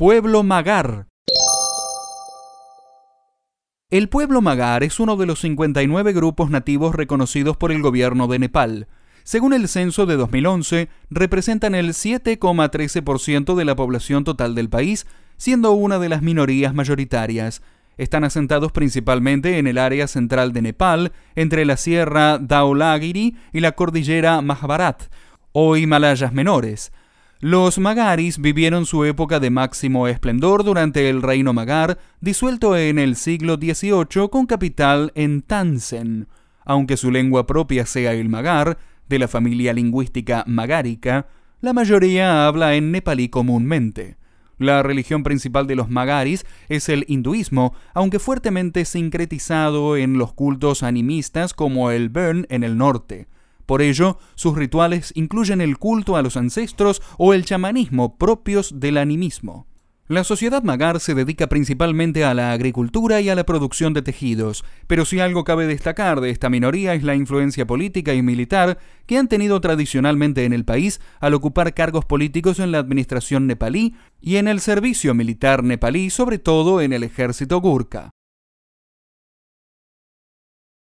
Pueblo Magar. El pueblo Magar es uno de los 59 grupos nativos reconocidos por el gobierno de Nepal. Según el censo de 2011, representan el 7,13% de la población total del país, siendo una de las minorías mayoritarias. Están asentados principalmente en el área central de Nepal, entre la sierra Dhaulagiri y la cordillera Mahabharat, o Himalayas menores. Los Magaris vivieron su época de máximo esplendor durante el reino Magar, disuelto en el siglo XVIII con capital en Tansen. Aunque su lengua propia sea el Magar, de la familia lingüística magárica, la mayoría habla en nepalí comúnmente. La religión principal de los Magaris es el hinduismo, aunque fuertemente sincretizado en los cultos animistas como el Burn en el norte. Por ello, sus rituales incluyen el culto a los ancestros o el chamanismo propios del animismo. La sociedad magar se dedica principalmente a la agricultura y a la producción de tejidos, pero si algo cabe destacar de esta minoría es la influencia política y militar que han tenido tradicionalmente en el país al ocupar cargos políticos en la administración nepalí y en el servicio militar nepalí, sobre todo en el ejército gurkha.